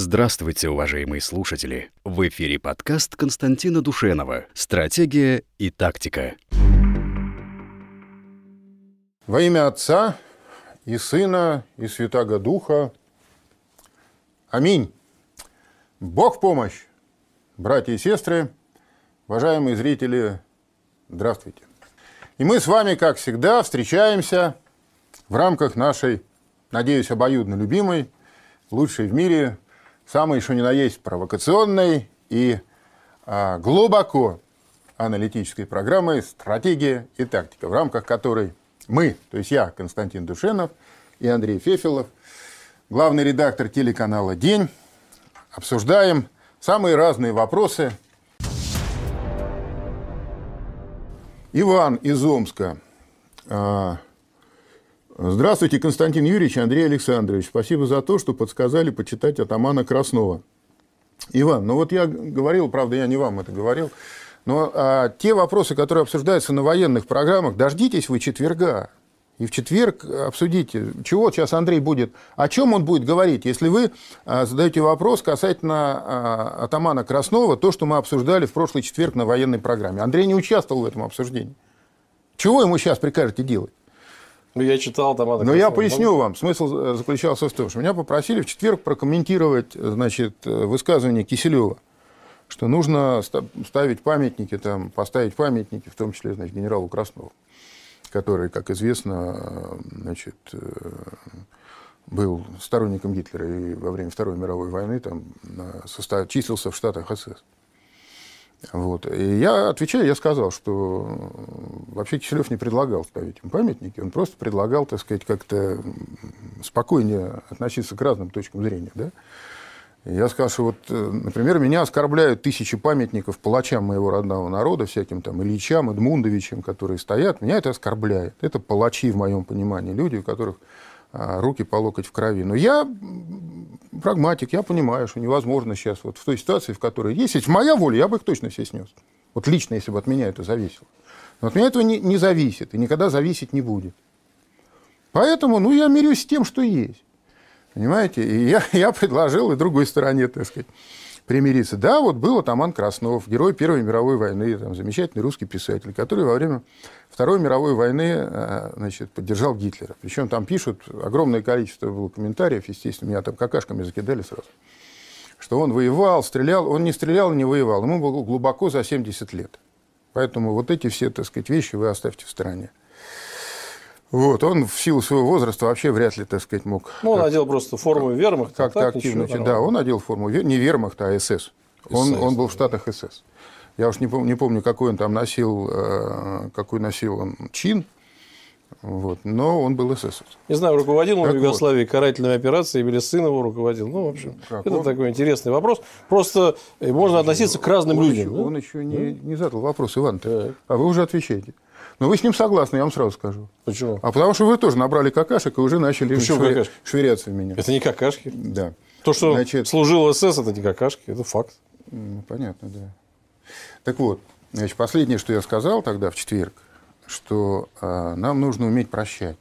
Здравствуйте, уважаемые слушатели! В эфире подкаст Константина Душенова «Стратегия и тактика». Во имя Отца и Сына и Святаго Духа. Аминь. Бог помощь, братья и сестры, уважаемые зрители, здравствуйте. И мы с вами, как всегда, встречаемся в рамках нашей, надеюсь, обоюдно любимой, лучшей в мире самой, что ни на есть, провокационной и а, глубоко аналитической программы «Стратегия и тактика», в рамках которой мы, то есть я, Константин Душенов и Андрей Фефилов, главный редактор телеканала «День», обсуждаем самые разные вопросы. Иван из Омска. Здравствуйте, Константин Юрьевич, Андрей Александрович. Спасибо за то, что подсказали почитать атамана Краснова. Иван, ну вот я говорил, правда, я не вам это говорил, но а, те вопросы, которые обсуждаются на военных программах, дождитесь вы четверга. И в четверг обсудите, чего сейчас Андрей будет, о чем он будет говорить, если вы а, задаете вопрос касательно а, атамана Краснова, то, что мы обсуждали в прошлый четверг на военной программе. Андрей не участвовал в этом обсуждении. Чего ему сейчас прикажете делать? Ну, я читал там... Но я поясню вам. Смысл э, заключался в том, что меня попросили в четверг прокомментировать значит, э, высказывание Киселева, что нужно ставить памятники, там, поставить памятники, в том числе значит, генералу Краснову, который, как известно, э, значит, был сторонником Гитлера и во время Второй мировой войны там, числился в Штатах СС. Вот. И я отвечаю, я сказал, что вообще Киселев не предлагал ставить им памятники, он просто предлагал, так сказать, как-то спокойнее относиться к разным точкам зрения. Да? Я сказал, что вот, например, меня оскорбляют тысячи памятников палачам моего родного народа, всяким там Ильичам, Эдмундовичам, которые стоят. Меня это оскорбляет. Это палачи, в моем понимании, люди, у которых руки по локоть в крови. Но я прагматик, я понимаю, что невозможно сейчас вот в той ситуации, в которой есть. Если моя воля, я бы их точно все снес. Вот лично, если бы от меня это зависело. Но от меня этого не, не зависит и никогда зависеть не будет. Поэтому, ну, я мирюсь с тем, что есть. Понимаете? И я, я предложил и другой стороне, так сказать, примириться. Да, вот был атаман Краснов, герой Первой мировой войны, там, замечательный русский писатель, который во время Второй мировой войны э, значит, поддержал Гитлера. Причем там пишут, огромное количество было комментариев, естественно, меня там какашками закидали сразу, что он воевал, стрелял. Он не стрелял, не воевал. Ему было глубоко за 70 лет. Поэтому вот эти все, так сказать, вещи вы оставьте в стороне. Вот, он в силу своего возраста вообще вряд ли, так сказать, мог... Ну, он одел просто форму вермахта. Как-то так, активно. Ничего, да, он одел форму не вермахта, а СС. Он, он был в Штатах СС. Я уж не помню, не помню, какой он там носил, э, какой носил он чин, вот. Но он был эсэсовцем. Не знаю, руководил он в Югославии вот. карательной операцией или сын его руководил. Ну, в общем, как это он? такой интересный вопрос. Просто э, можно относиться к разным он людям. Еще, да? Он еще не, не задал вопрос, Иван. А вы уже отвечаете. Но вы с ним согласны, я вам сразу скажу. Почему? А потому что вы тоже набрали какашек и уже начали швыря... швыряться в меня. Это не какашки. Да. То, что Значит... служил СС, это не какашки, это факт. Ну, понятно, да. Так вот, значит, последнее, что я сказал тогда в четверг, что э, нам нужно уметь прощать.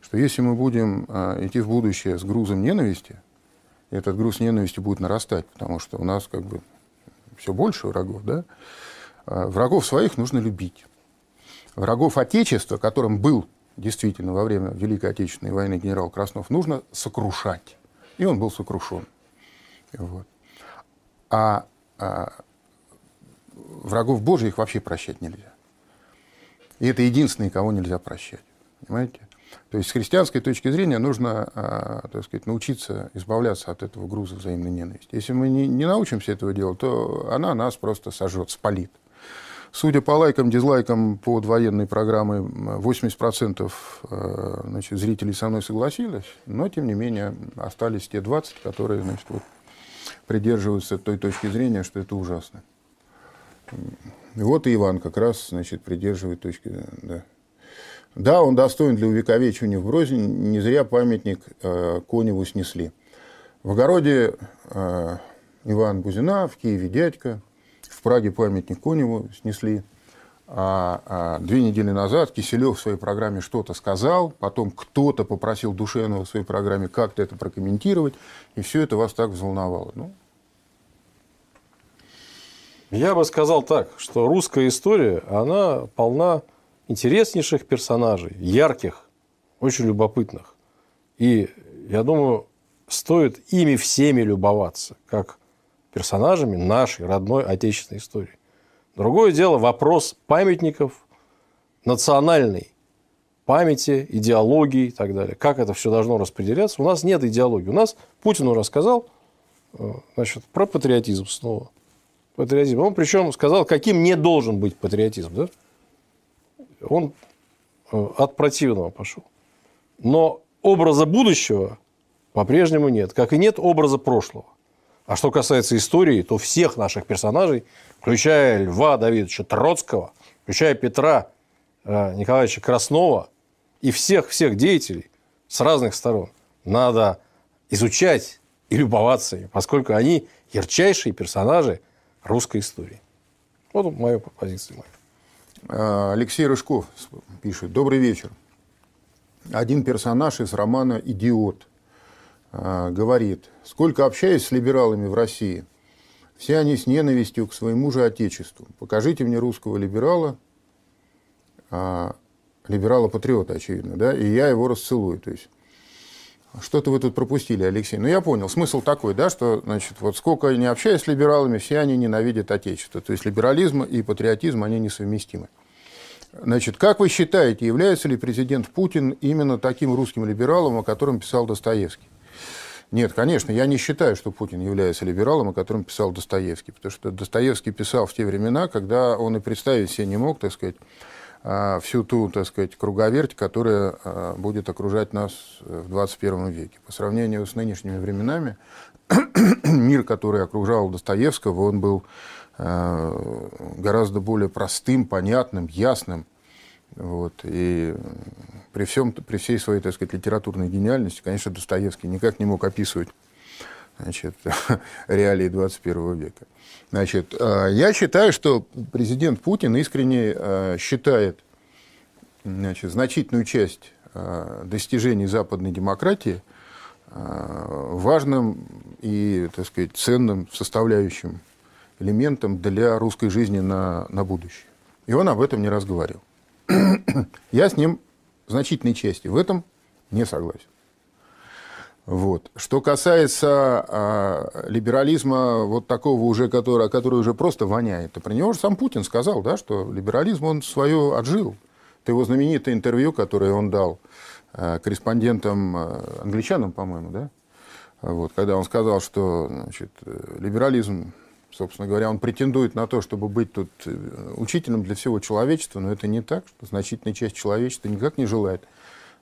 Что если мы будем э, идти в будущее с грузом ненависти, этот груз ненависти будет нарастать, потому что у нас как бы все больше врагов, да? Э, врагов своих нужно любить врагов Отечества, которым был действительно во время Великой Отечественной войны генерал Краснов, нужно сокрушать. И он был сокрушен. Вот. А, а врагов Божьих вообще прощать нельзя. И это единственные, кого нельзя прощать. Понимаете? То есть с христианской точки зрения нужно а, так сказать, научиться избавляться от этого груза взаимной ненависти. Если мы не, не научимся этого делать, то она нас просто сожжет, спалит. Судя по лайкам, дизлайкам под военной программы, 80% э, значит, зрителей со мной согласились, но, тем не менее, остались те 20, которые значит, вот, придерживаются той точки зрения, что это ужасно. Вот и Иван как раз значит, придерживает точки... Да. да, он достоин для увековечивания в Грозне, не зря памятник э, Коневу снесли. В огороде э, Иван Бузина, в Киеве дядька – Праге памятник Коневу снесли. А, а две недели назад Киселев в своей программе что-то сказал, потом кто-то попросил Душенова в своей программе как-то это прокомментировать, и все это вас так взволновало. Ну, я бы сказал так, что русская история, она полна интереснейших персонажей, ярких, очень любопытных. И я думаю, стоит ими всеми любоваться, как персонажами нашей родной отечественной истории. Другое дело вопрос памятников, национальной памяти, идеологии и так далее. Как это все должно распределяться? У нас нет идеологии. У нас Путин уже сказал э, значит, про патриотизм снова патриотизм. Он причем сказал, каким не должен быть патриотизм. Да? Он э, от противного пошел. Но образа будущего по-прежнему нет, как и нет образа прошлого. А что касается истории, то всех наших персонажей, включая Льва Давидовича Троцкого, включая Петра э, Николаевича Краснова и всех-всех деятелей с разных сторон, надо изучать и любоваться ими, поскольку они ярчайшие персонажи русской истории. Вот моя позиция. Моя. А, Алексей Рыжков пишет. Добрый вечер. Один персонаж из романа «Идиот» говорит, сколько общаюсь с либералами в России, все они с ненавистью к своему же отечеству. Покажите мне русского либерала, а, либерала-патриота, очевидно, да, и я его расцелую. То есть что-то вы тут пропустили, Алексей. Ну, я понял. Смысл такой, да, что, значит, вот сколько не общаюсь с либералами, все они ненавидят Отечество. То есть либерализм и патриотизм, они несовместимы. Значит, как вы считаете, является ли президент Путин именно таким русским либералом, о котором писал Достоевский? Нет, конечно, я не считаю, что Путин является либералом, о котором писал Достоевский, потому что Достоевский писал в те времена, когда он и представить себе не мог, так сказать, а, всю ту, так сказать, круговерть, которая а, будет окружать нас в 21 веке. По сравнению с нынешними временами, мир, который окружал Достоевского, он был а, гораздо более простым, понятным, ясным. Вот. И при, всем, при всей своей, так сказать, литературной гениальности, конечно, Достоевский никак не мог описывать значит, реалии 21 века. Значит, э, я считаю, что президент Путин искренне э, считает значит, значительную часть э, достижений западной демократии важным и, так сказать, ценным составляющим элементом для русской жизни на, на будущее. И он об этом не раз говорил. Я с ним в значительной части в этом не согласен. Вот. Что касается а, либерализма вот такого уже, который, который уже просто воняет, то про него же сам Путин сказал, да, что либерализм он свое отжил. Это его знаменитое интервью, которое он дал а, корреспондентам, а, англичанам, по-моему, да, вот, когда он сказал, что значит, либерализм, собственно говоря, он претендует на то, чтобы быть тут э, учителем для всего человечества, но это не так, что значительная часть человечества никак не желает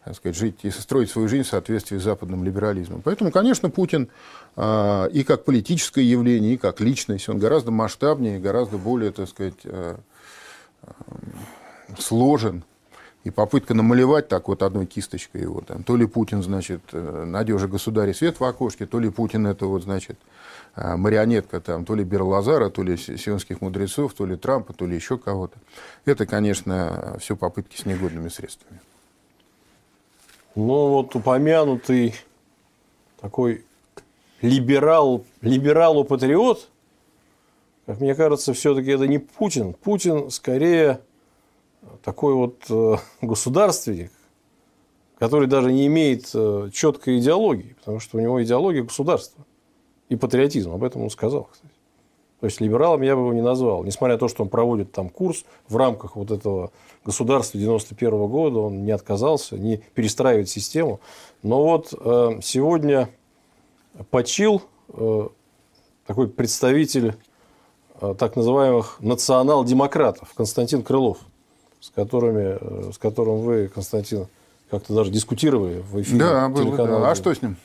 так сказать, жить и строить свою жизнь в соответствии с западным либерализмом. Поэтому, конечно, Путин э, и как политическое явление, и как личность, он гораздо масштабнее, гораздо более, так сказать, э, э, сложен. И попытка намалевать так вот одной кисточкой его, там, то ли Путин, значит, надежа государя свет в окошке, то ли Путин это вот, значит, марионетка там, то ли Берлазара, то ли сионских мудрецов, то ли Трампа, то ли еще кого-то. Это, конечно, все попытки с негодными средствами. Но вот упомянутый такой либерал, либералу-патриот, как мне кажется, все-таки это не Путин. Путин скорее такой вот э, государственник, который даже не имеет э, четкой идеологии, потому что у него идеология государства и патриотизм. Об этом он сказал, кстати. То есть либералом я бы его не назвал. Несмотря на то, что он проводит там курс в рамках вот этого государства 91 -го года, он не отказался, не перестраивает систему. Но вот э, сегодня почил э, такой представитель э, так называемых национал-демократов Константин Крылов, с, которыми, э, с которым вы, Константин, как-то даже дискутировали в эфире. Да, было, да. А что с ним?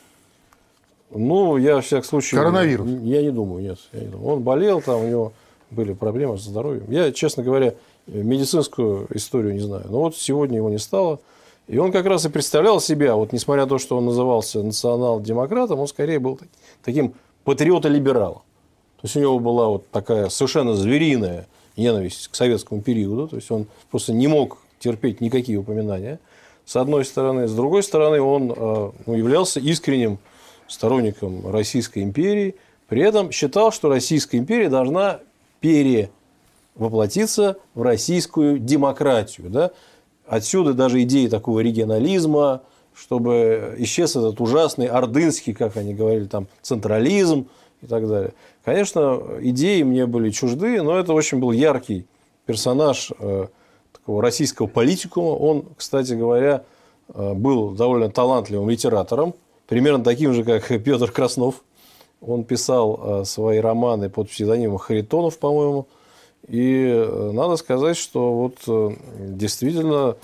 Ну, я, в всяком случае... Коронавирус? Я не думаю, нет. Я не думаю. Он болел, там у него были проблемы со здоровьем. Я, честно говоря, медицинскую историю не знаю. Но вот сегодня его не стало. И он как раз и представлял себя, вот несмотря на то, что он назывался национал-демократом, он скорее был таким патриотом-либералом. То есть у него была вот такая совершенно звериная ненависть к советскому периоду, то есть он просто не мог терпеть никакие упоминания, с одной стороны. С другой стороны, он э, ну, являлся искренним сторонником Российской империи, при этом считал, что Российская империя должна перевоплотиться в российскую демократию. Да? Отсюда даже идеи такого регионализма, чтобы исчез этот ужасный ордынский, как они говорили, там, централизм и так далее. Конечно, идеи мне были чужды, но это очень был яркий персонаж э, такого российского политикума. Он, кстати говоря, э, был довольно талантливым литератором, примерно таким же, как Петр Краснов. Он писал э, свои романы под псевдонимом Харитонов, по-моему. И надо сказать, что вот действительно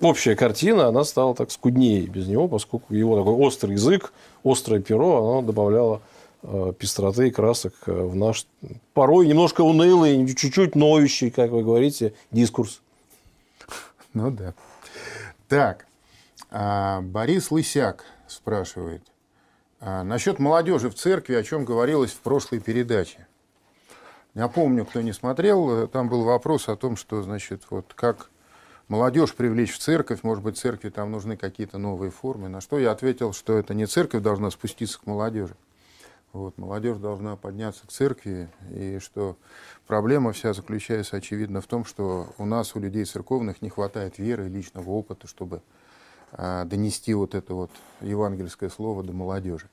общая картина, она стала так скуднее без него, поскольку его такой острый язык, острое перо, оно добавляло э, пестроты и красок э, в наш порой немножко унылый, чуть-чуть ноющий, как вы говорите, дискурс. Ну да. Так, а, Борис Лысяк спрашивает. А, насчет молодежи в церкви, о чем говорилось в прошлой передаче. Я помню, кто не смотрел, там был вопрос о том, что, значит, вот как молодежь привлечь в церковь, может быть, церкви там нужны какие-то новые формы. На что я ответил, что это не церковь должна спуститься к молодежи. Вот, молодежь должна подняться к церкви, и что проблема вся заключается, очевидно, в том, что у нас, у людей церковных, не хватает веры и личного опыта, чтобы донести вот это вот евангельское слово до молодежи.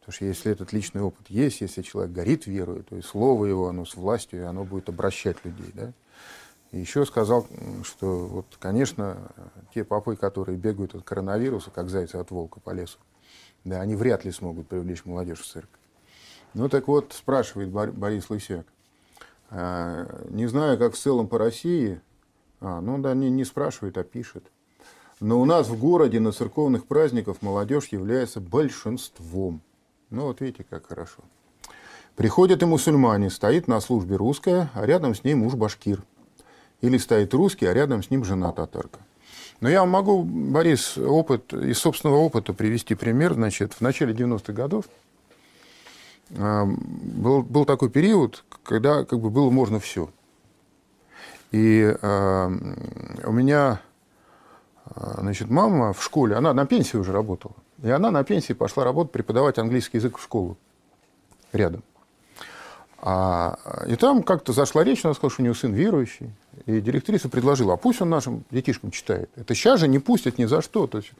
Потому что если этот личный опыт есть, если человек горит верой, то и слово его, оно с властью, оно будет обращать людей. Да? И еще сказал, что вот, конечно, те попы, которые бегают от коронавируса, как зайцы от волка по лесу, да, они вряд ли смогут привлечь молодежь в церковь. Ну так вот, спрашивает Борис Лысяк. А, не знаю, как в целом по России. А, ну да, не, не спрашивает, а пишет. Но у нас в городе на церковных праздниках молодежь является большинством. Ну вот видите, как хорошо. Приходят и мусульмане, стоит на службе русская, а рядом с ней муж башкир – или стоит русский, а рядом с ним жена татарка. Но я могу, Борис, опыт, из собственного опыта привести пример. Значит, в начале 90-х годов а, был, был такой период, когда как бы было можно все. И э, у меня значит, мама в школе, она на пенсии уже работала. И она на пенсии пошла работать, преподавать английский язык в школу рядом. А, и там как-то зашла речь, она сказала, что у нее сын верующий. И директриса предложила, а пусть он нашим детишкам читает. Это сейчас же не пустят ни за что. То есть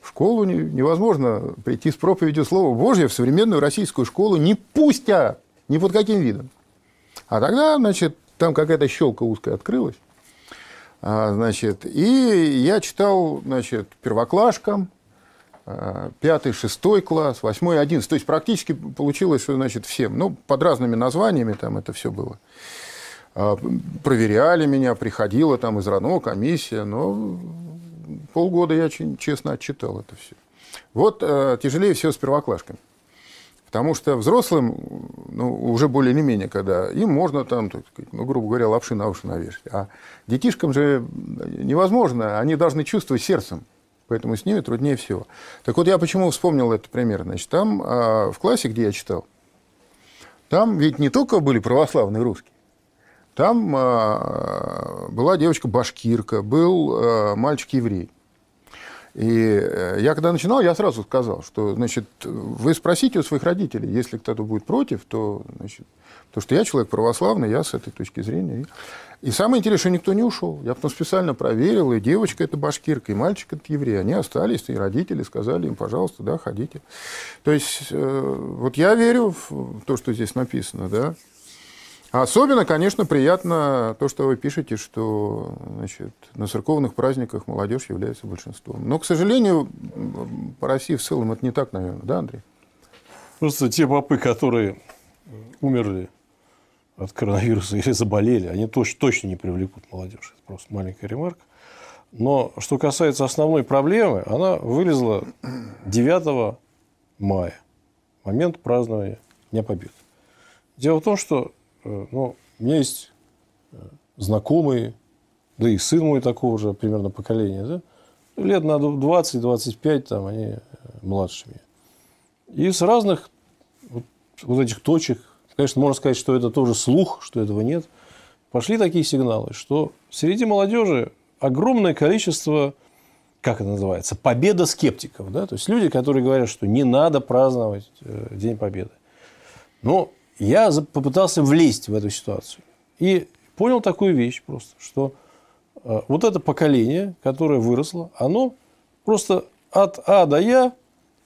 в школу невозможно прийти с проповедью Слова Божьего в современную российскую школу не пустят ни под каким видом. А тогда, значит, там какая-то щелка узкая открылась. А, значит, и я читал, значит, первоклашкам, а, пятый, шестой класс, восьмой, одиннадцатый. То есть практически получилось, что, значит, всем. Ну, под разными названиями там это все было. А, проверяли меня, приходила там из РАНО комиссия, но полгода я честно отчитал это все. Вот тяжелее всего с первоклашками. Потому что взрослым, ну, уже более не менее, когда им можно там, ну, грубо говоря, лапши на уши навешать. А детишкам же невозможно, они должны чувствовать сердцем. Поэтому с ними труднее всего. Так вот, я почему вспомнил этот пример. Значит, там а, в классе, где я читал, там ведь не только были православные русские, там э, была девочка-башкирка, был э, мальчик-еврей. И э, я когда начинал, я сразу сказал, что, значит, вы спросите у своих родителей, если кто-то будет против, то, значит, то что я человек православный, я с этой точки зрения. И самое интересное, что никто не ушел. Я потом специально проверил, и девочка это башкирка, и мальчик это еврей. Они остались, и родители сказали им, пожалуйста, да, ходите. То есть, э, вот я верю в то, что здесь написано, да. Особенно, конечно, приятно то, что вы пишете, что значит, на церковных праздниках молодежь является большинством. Но, к сожалению, по России в целом это не так, наверное, да, Андрей? Просто те попы, которые умерли от коронавируса или заболели, они точно, точно не привлекут молодежь. Это просто маленькая ремарка. Но что касается основной проблемы, она вылезла 9 мая, момент празднования Дня Победы. Дело в том, что ну, у меня есть э, знакомые, да и сын мой такого же примерно поколения, да? лет на 20-25, там они э, младше меня. И с разных вот, вот этих точек, конечно, можно сказать, что это тоже слух, что этого нет. пошли такие сигналы, что среди молодежи огромное количество, как это называется, победа скептиков. Да? То есть люди, которые говорят, что не надо праздновать День Победы. Но я попытался влезть в эту ситуацию. И понял такую вещь просто, что э, вот это поколение, которое выросло, оно просто от А до Я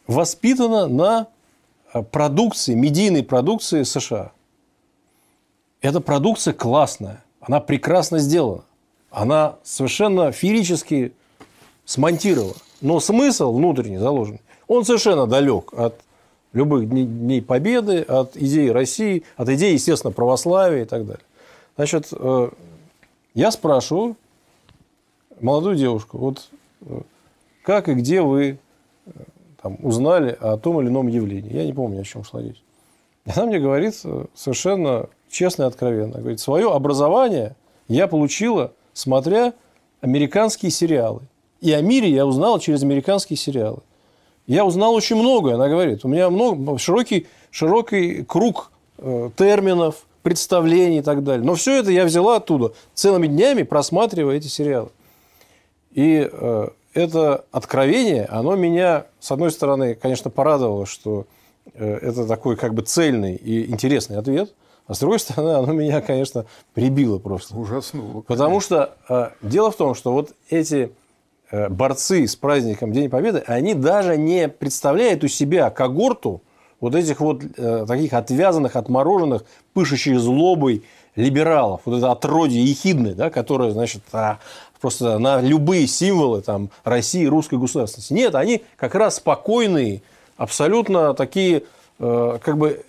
воспитано на э, продукции, медийной продукции США. Эта продукция классная, она прекрасно сделана, она совершенно феерически смонтирована. Но смысл внутренний заложен, он совершенно далек от любых дней победы, от идеи России, от идеи, естественно, православия и так далее. Значит, э, я спрашиваю молодую девушку, вот э, как и где вы э, там, узнали о том или ином явлении. Я не помню, о чем шла речь. Она мне говорит совершенно честно и откровенно. Говорит, свое образование я получила, смотря американские сериалы. И о мире я узнала через американские сериалы. Я узнал очень многое, она говорит. У меня много, широкий, широкий круг э, терминов, представлений и так далее. Но все это я взяла оттуда, целыми днями просматривая эти сериалы. И э, это откровение, оно меня, с одной стороны, конечно, порадовало, что э, это такой как бы цельный и интересный ответ – а с другой стороны, оно меня, конечно, прибило просто. Ужаснуло. Потому что э, дело в том, что вот эти борцы с праздником День Победы, они даже не представляют у себя когорту вот этих вот э, таких отвязанных, отмороженных, пышущих злобой либералов, вот это отродье ехидное, да, которое, значит, а, просто на любые символы там, России, русской государственности. Нет, они как раз спокойные, абсолютно такие, э, как бы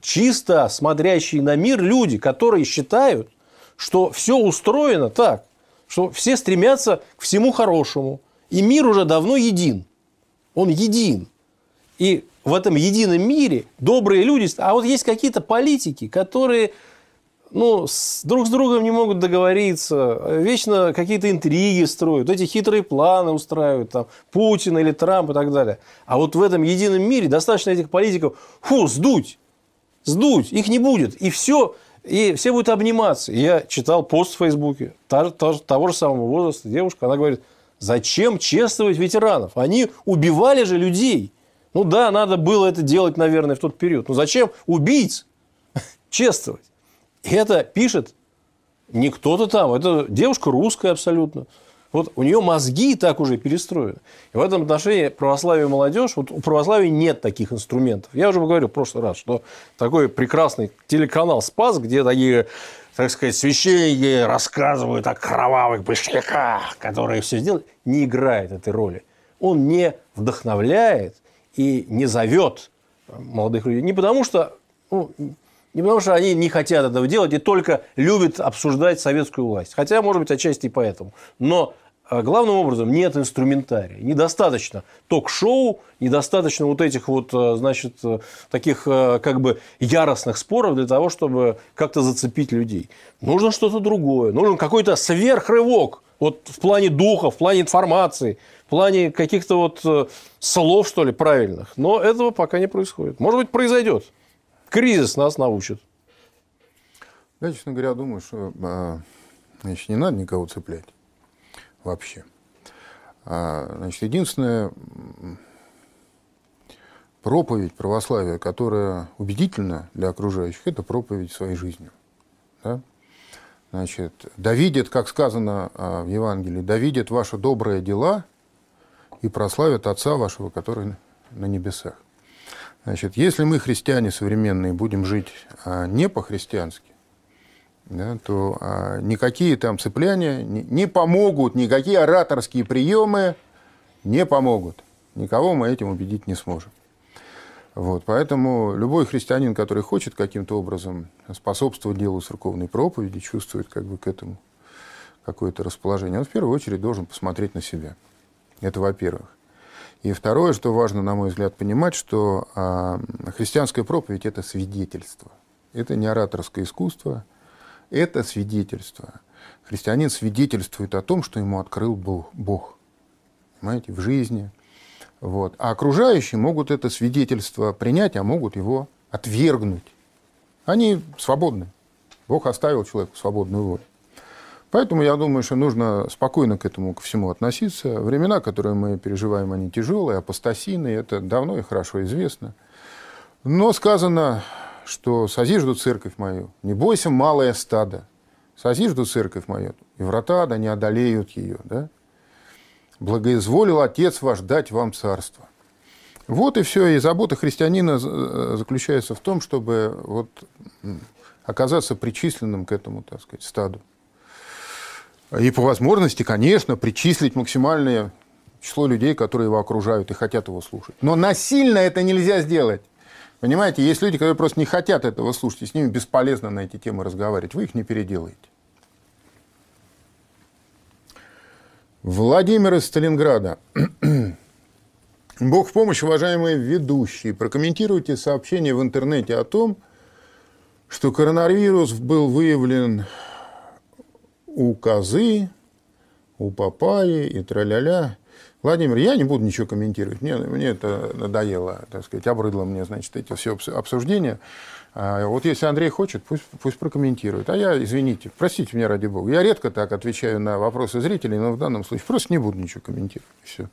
чисто смотрящие на мир люди, которые считают, что все устроено так, что все стремятся к всему хорошему. И мир уже давно един. Он един. И в этом едином мире добрые люди... А вот есть какие-то политики, которые ну, с, друг с другом не могут договориться, вечно какие-то интриги строят, эти хитрые планы устраивают, там, Путин или Трамп и так далее. А вот в этом едином мире достаточно этих политиков, фу, сдуть, сдуть, их не будет. И все, и все будут обниматься. Я читал пост в Фейсбуке того же самого возраста девушка, она говорит, зачем чествовать ветеранов? Они убивали же людей. Ну да, надо было это делать, наверное, в тот период. Но зачем убийц чествовать? И это пишет не кто-то там, это девушка русская абсолютно. Вот у нее мозги так уже перестроены. И в этом отношении православие и молодежь, вот у православия нет таких инструментов. Я уже говорил в прошлый раз, что такой прекрасный телеканал «Спас», где такие так сказать, священники рассказывают о кровавых башняках, которые все сделали, не играет этой роли. Он не вдохновляет и не зовет молодых людей. Не потому что, ну, не потому что они не хотят этого делать и только любят обсуждать советскую власть. Хотя, может быть, отчасти и поэтому. Но главным образом нет инструментария. Недостаточно ток-шоу, недостаточно вот этих вот, э, значит, э, таких э, как бы яростных споров для того, чтобы как-то зацепить людей. Нужно что-то другое. Нужен какой-то сверхрывок вот в плане духа, в плане информации, в плане каких-то вот слов, что ли, правильных. Но этого пока не происходит. Может быть, произойдет. Кризис нас научит. Я, честно говоря, думаю, что а, значит, не надо никого цеплять вообще. А, значит, единственная проповедь православия, которая убедительна для окружающих, это проповедь своей жизнью. Да? Значит, да видят, как сказано а, в Евангелии, да видят ваши добрые дела и прославят Отца вашего, который на небесах. Значит, если мы, христиане современные, будем жить а, не по-христиански, да, то а, никакие там цепляния не, не помогут, никакие ораторские приемы не помогут. Никого мы этим убедить не сможем. Вот, поэтому любой христианин, который хочет каким-то образом способствовать делу церковной проповеди, чувствует как бы к этому какое-то расположение, он в первую очередь должен посмотреть на себя. Это во-первых. И второе, что важно, на мой взгляд, понимать, что а, христианская проповедь – это свидетельство. Это не ораторское искусство, это свидетельство. Христианин свидетельствует о том, что ему открыл Бог. Понимаете, в жизни. Вот. А окружающие могут это свидетельство принять, а могут его отвергнуть. Они свободны. Бог оставил человеку свободную волю. Поэтому я думаю, что нужно спокойно к этому ко всему относиться. Времена, которые мы переживаем, они тяжелые, апостасийные, это давно и хорошо известно. Но сказано, что «созижду церковь мою, не бойся, малое стадо, созижду церковь мою, и врата да не одолеют ее». Да? «Благоизволил Отец ваш дать вам царство». Вот и все. И забота христианина э, заключается в том, чтобы вот оказаться причисленным к этому, так сказать, стаду. И по возможности, конечно, причислить максимальное число людей, которые его окружают и хотят его слушать. Но насильно это нельзя сделать. Понимаете, есть люди, которые просто не хотят этого слушать, и с ними бесполезно на эти темы разговаривать. Вы их не переделаете. Владимир из Сталинграда. Бог в помощь, уважаемые ведущие. Прокомментируйте сообщение в интернете о том, что коронавирус был выявлен у козы, у папайи и траля-ля. Владимир, я не буду ничего комментировать. Мне, мне это надоело, так сказать, обрыдло мне, значит, эти все обсуждения. А вот если Андрей хочет, пусть, пусть прокомментирует. А я, извините, простите меня ради бога. Я редко так отвечаю на вопросы зрителей, но в данном случае просто не буду ничего комментировать. Все.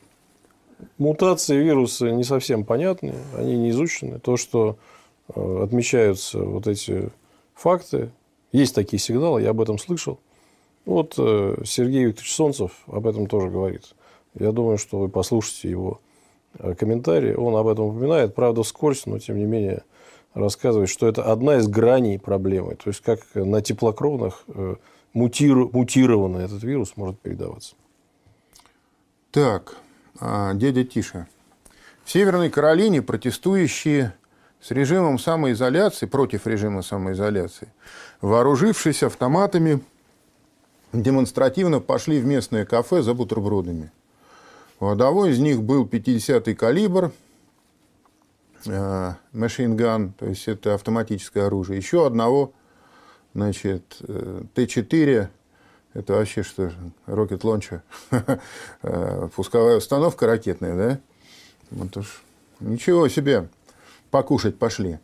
Мутации вируса не совсем понятны, они не изучены. То, что э, отмечаются вот эти факты, есть такие сигналы, я об этом слышал. Вот э, Сергей Викторович Солнцев об этом тоже говорит. Я думаю, что вы послушаете его э, комментарии. Он об этом упоминает, правда, вскользь, но тем не менее рассказывает, что это одна из граней проблемы. То есть, как на теплокровных э, мутиру, мутированный этот вирус может передаваться. Так, а, дядя Тиша. В Северной Каролине протестующие с режимом самоизоляции, против режима самоизоляции, вооружившись автоматами, демонстративно пошли в местное кафе за бутербродами. У одного из них был 50-й калибр, machine gun, то есть это автоматическое оружие. Еще одного, значит, э, Т-4, это вообще что, рокет лонча, э, пусковая установка ракетная, да? Вот уж ничего себе, покушать пошли.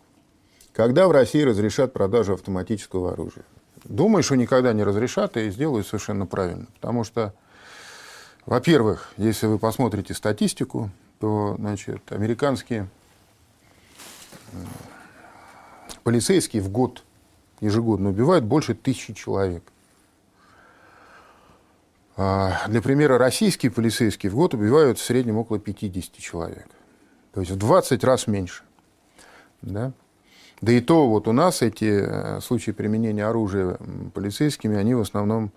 Когда в России разрешат продажу автоматического оружия? Думаю, что никогда не разрешат и сделают совершенно правильно. Потому что во-первых, если вы посмотрите статистику, то значит, американские э, полицейские в год ежегодно убивают больше тысячи человек. А для примера, российские полицейские в год убивают в среднем около 50 человек. То есть в 20 раз меньше. Да? Да и то вот у нас эти э, случаи применения оружия полицейскими, они в основном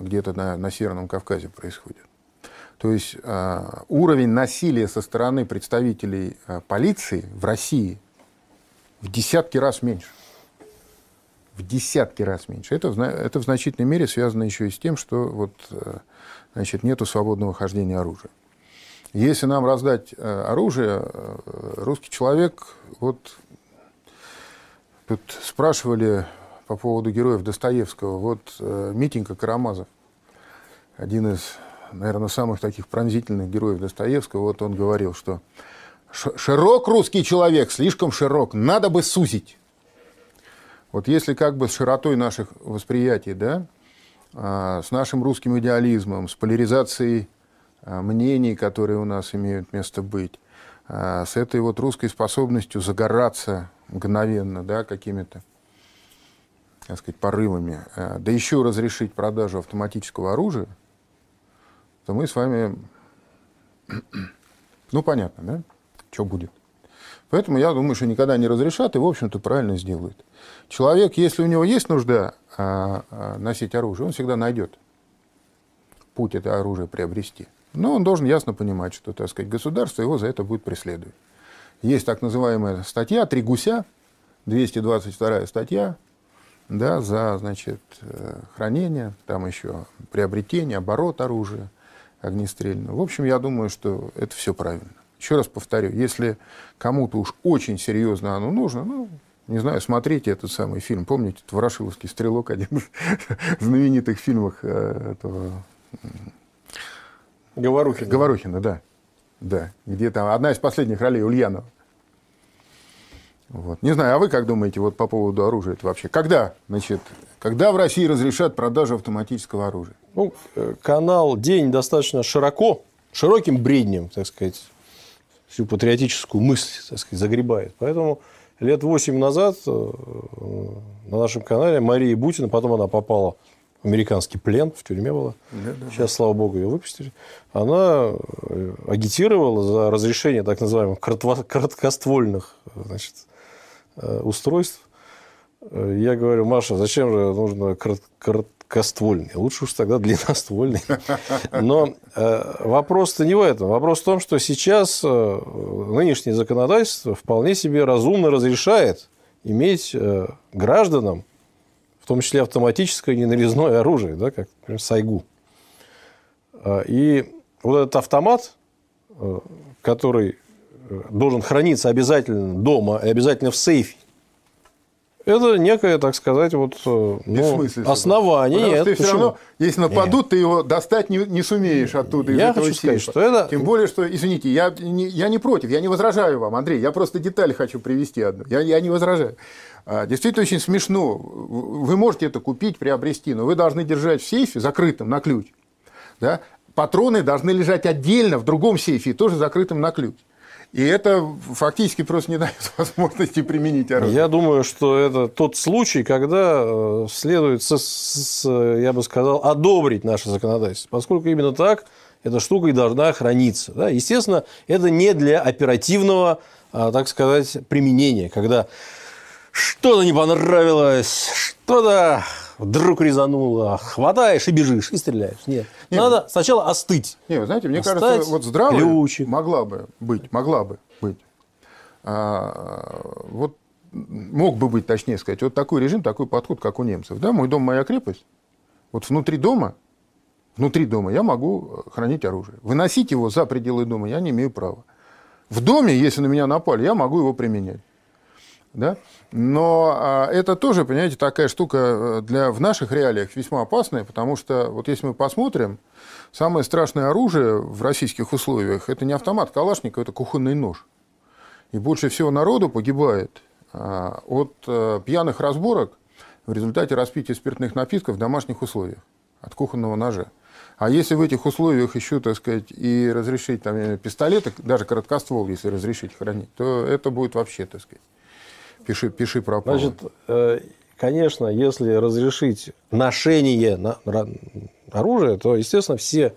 где-то на, на Северном Кавказе происходит. То есть э, уровень насилия со стороны представителей э, полиции в России в десятки раз меньше. В десятки раз меньше. Это, это в значительной мере связано еще и с тем, что вот, значит, нету свободного хождения оружия. Если нам раздать оружие, русский человек, вот тут спрашивали по поводу героев Достоевского. Вот э, Митенька Карамазов, один из, наверное, самых таких пронзительных героев Достоевского, вот он говорил, что широк русский человек, слишком широк, надо бы сузить. Вот если как бы с широтой наших восприятий, да, а, с нашим русским идеализмом, с поляризацией а, мнений, которые у нас имеют место быть, а, с этой вот русской способностью загораться мгновенно, да, какими-то так сказать, порывами, э, да еще разрешить продажу автоматического оружия, то мы с вами, ну, понятно, да, что будет. Поэтому я думаю, что никогда не разрешат и, в общем-то, правильно сделают. Человек, если у него есть нужда а, а, носить оружие, он всегда найдет путь это оружие приобрести. Но он должен ясно понимать, что, так сказать, государство его за это будет преследовать. Есть так называемая статья «Три гуся», 222 статья да, за значит, э, хранение, там еще приобретение, оборот оружия огнестрельного. В общем, я думаю, что это все правильно. Еще раз повторю, если кому-то уж очень серьезно оно нужно, ну, не знаю, смотрите этот самый фильм. Помните, это «Ворошиловский стрелок», один из знаменитых фильмов э, этого... Говорухина. Говорухина, да. Да, где там одна из последних ролей Ульянова. Вот. Не знаю, а вы как думаете вот по поводу оружия это вообще? Когда, значит, когда в России разрешат продажу автоматического оружия? Ну, э, канал «День» достаточно широко, широким бреднем, так сказать, всю патриотическую мысль, так сказать, загребает. Поэтому лет восемь назад э, на нашем канале Мария Бутина, потом она попала в американский плен, в тюрьме была. Да, да, Сейчас, слава богу, ее выпустили. Она э, агитировала за разрешение так называемых короткоствольных значит, устройств. Э, я говорю, Маша, зачем же нужно короткоствольный? Лучше уж тогда длинноствольный. Но э, вопрос-то не в этом. Вопрос в том, что сейчас нынешнее законодательство вполне себе разумно разрешает иметь гражданам, в том числе автоматическое ненарезное оружие, да, как, например, Сайгу. И вот этот автомат, который должен храниться обязательно дома и обязательно в сейфе. Это некое, так сказать, вот, э, ну, основание. Потому Нет, ты все равно, если нападут, Нет. ты его достать не, не сумеешь оттуда. Я хочу сейфа. сказать, что это... Тем более, что, извините, я не, я не против, я не возражаю вам, Андрей, я просто деталь хочу привести одну. Я, я не возражаю. А, действительно очень смешно. Вы можете это купить, приобрести, но вы должны держать в сейфе закрытым на ключ. Да? Патроны должны лежать отдельно в другом сейфе, тоже закрытым на ключ. И это фактически просто не дает возможности применить оружие. Я думаю, что это тот случай, когда э, следует, с, с, я бы сказал, одобрить наше законодательство, поскольку именно так эта штука и должна храниться. Да? Естественно, это не для оперативного, а, так сказать, применения, когда что-то не понравилось, что-то вдруг резануло, хватаешь и бежишь, и стреляешь. Нет. Нет. Надо сначала остыть. Нет, вы знаете, мне Остать, кажется, вот здравая ключик. могла бы быть, могла бы быть. А, вот мог бы быть, точнее сказать, вот такой режим, такой подход, как у немцев. Да, мой дом, моя крепость. Вот внутри дома, внутри дома я могу хранить оружие. Выносить его за пределы дома я не имею права. В доме, если на меня напали, я могу его применять. Да? Но а, это тоже, понимаете, такая штука э, для, в наших реалиях весьма опасная, потому что вот если мы посмотрим, самое страшное оружие в российских условиях – это не автомат Калашникова, это кухонный нож. И больше всего народу погибает а, от а, пьяных разборок в результате распития спиртных напитков в домашних условиях от кухонного ножа. А если в этих условиях еще, так сказать, и разрешить там, пистолеты, даже короткоствол, если разрешить хранить, то это будет вообще, так сказать, Пиши, пиши пропало. Значит, э, конечно, если разрешить ношение оружия, то, естественно, все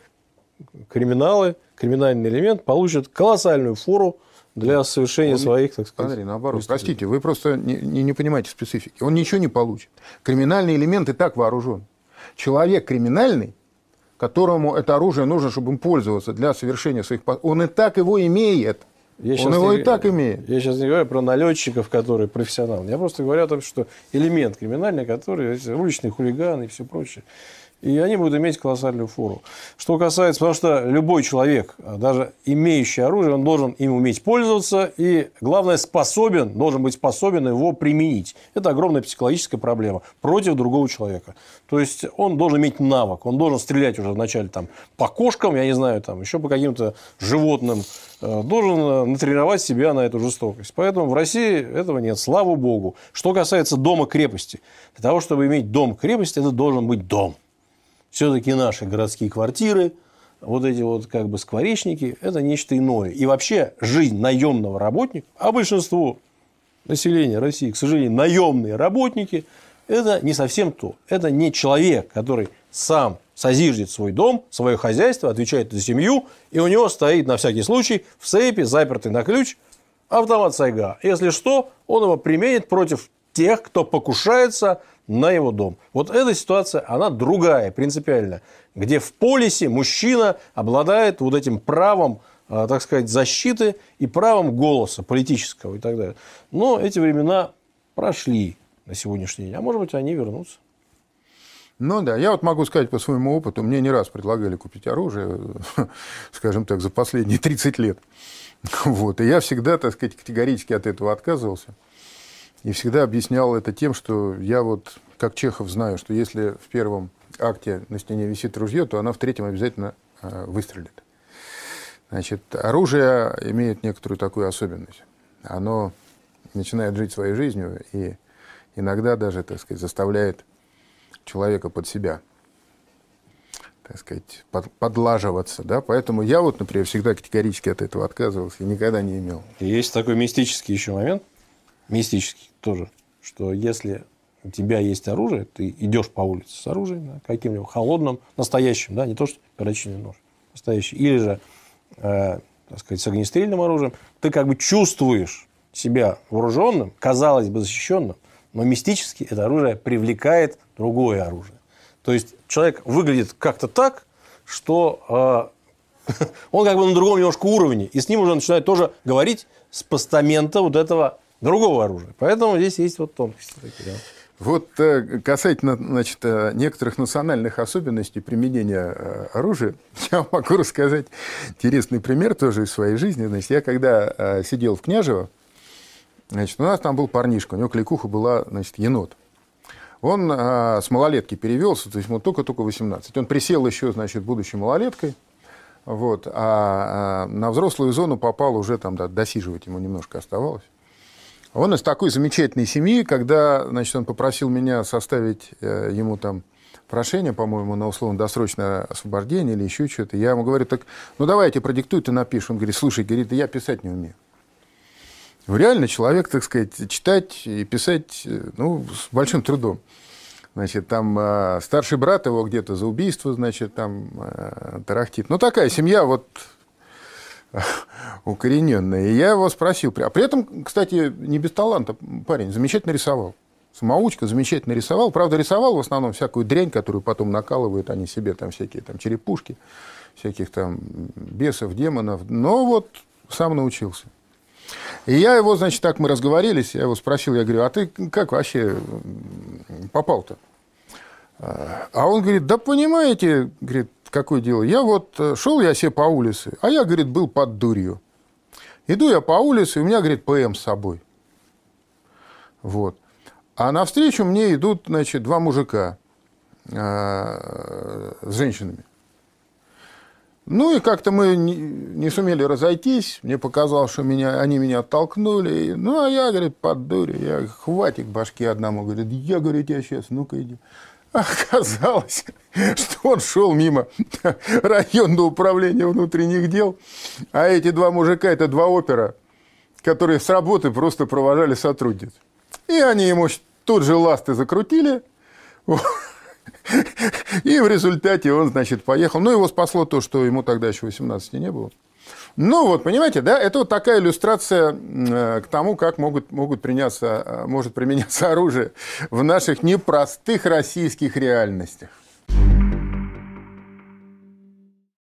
криминалы, криминальный элемент получат колоссальную фору для совершения он, своих, так сказать. Андрей, наоборот, простите, вы просто не, не, не понимаете специфики. Он ничего не получит. Криминальный элемент и так вооружен. Человек криминальный, которому это оружие нужно, чтобы им пользоваться для совершения своих... Он и так его имеет. Я Он его не, и так имеет. Я сейчас не говорю про налетчиков, которые профессионалы. Я просто говорю о том, что элемент криминальный, который уличные хулиганы и все прочее. И они будут иметь колоссальную фору. Что касается, потому что любой человек, даже имеющий оружие, он должен им уметь пользоваться, и, главное, способен, должен быть способен его применить. Это огромная психологическая проблема против другого человека. То есть, он должен иметь навык, он должен стрелять уже вначале там, по кошкам, я не знаю, там, еще по каким-то животным, э, должен э, натренировать себя на эту жестокость. Поэтому в России этого нет, слава богу. Что касается дома-крепости. Для того, чтобы иметь дом-крепость, это должен быть дом все-таки наши городские квартиры, вот эти вот как бы скворечники, это нечто иное. И вообще жизнь наемного работника, а большинство населения России, к сожалению, наемные работники, это не совсем то. Это не человек, который сам созиждет свой дом, свое хозяйство, отвечает за семью, и у него стоит на всякий случай в сейпе, запертый на ключ, автомат Сайга. Если что, он его применит против тех, кто покушается на его дом. Вот эта ситуация, она другая, принципиально, где в полисе мужчина обладает вот этим правом, а, так сказать, защиты и правом голоса политического и так далее. Но эти времена прошли на сегодняшний день, а может быть, они вернутся. Ну да, я вот могу сказать по своему опыту, мне не раз предлагали купить оружие, скажем так, за последние 30 лет. Вот. И я всегда, так сказать, категорически от этого отказывался. И всегда объяснял это тем, что я вот, как Чехов, знаю, что если в первом акте на стене висит ружье, то она в третьем обязательно э, выстрелит. Значит, оружие имеет некоторую такую особенность. Оно начинает жить своей жизнью и иногда даже, так сказать, заставляет человека под себя так сказать, под, подлаживаться, да, поэтому я вот, например, всегда категорически от этого отказывался и никогда не имел. Есть такой мистический еще момент, мистический тоже, что если у тебя есть оружие, ты идешь по улице с оружием, да, каким-нибудь холодным, настоящим, да, не то, что перочинный нож, настоящий, или же, э, так сказать, с огнестрельным оружием, ты как бы чувствуешь себя вооруженным, казалось бы, защищенным, но мистически это оружие привлекает другое оружие. То есть человек выглядит как-то так, что э, он как бы на другом немножко уровне, и с ним уже начинает тоже говорить с постамента вот этого другого оружия. Поэтому здесь есть вот тонкости такие. Да. Вот э, касательно значит, э, некоторых национальных особенностей применения э, оружия, я могу рассказать интересный пример тоже из своей жизни. Значит, я когда сидел в Княжево, значит, у нас там был парнишка, у него кликуха была значит, енот. Он с малолетки перевелся, то есть ему только-только 18. Он присел еще, значит, будучи малолеткой, вот, а, а на взрослую зону попал уже там, да, досиживать ему немножко оставалось. Он из такой замечательной семьи, когда, значит, он попросил меня составить э, ему там прошение, по-моему, на условно-досрочное освобождение или еще что-то. Я ему говорю, так, ну давайте, продиктуй, ты напишешь. Он говорит, слушай, говорит, я писать не умею. Ну, реально человек, так сказать, читать и писать ну, с большим трудом. Значит, там э, старший брат его где-то за убийство, значит, там э, тарахтит. Ну, такая семья вот укорененная. И я его спросил. А при этом, кстати, не без таланта парень, замечательно рисовал. Самоучка замечательно рисовал. Правда, рисовал в основном всякую дрянь, которую потом накалывают они себе, там всякие там черепушки, всяких там бесов, демонов. Но вот сам научился. И я его, значит, так мы разговорились, я его спросил, я говорю, а ты как вообще попал-то? А он говорит, да понимаете, говорит, какое дело, я вот э, шел я себе по улице, а я, говорит, был под дурью. Иду я по улице, и у меня, говорит, ПМ с собой. Вот. А навстречу мне идут, значит, два мужика э, с женщинами. Ну и как-то мы не, сумели разойтись. Мне показалось, что меня, они меня оттолкнули. Ну, а я, говорит, под дурью. Я, хватит башки одному. Говорит, я, говорю, тебя сейчас, ну-ка иди. Оказалось, что он шел мимо районного управления внутренних дел, а эти два мужика – это два опера, которые с работы просто провожали сотрудниц. И они ему тут же ласты закрутили, и в результате он, значит, поехал. Ну, его спасло то, что ему тогда еще 18 не было. Ну, вот, понимаете, да, это вот такая иллюстрация э, к тому, как могут, могут приняться, э, может применяться оружие в наших непростых российских реальностях.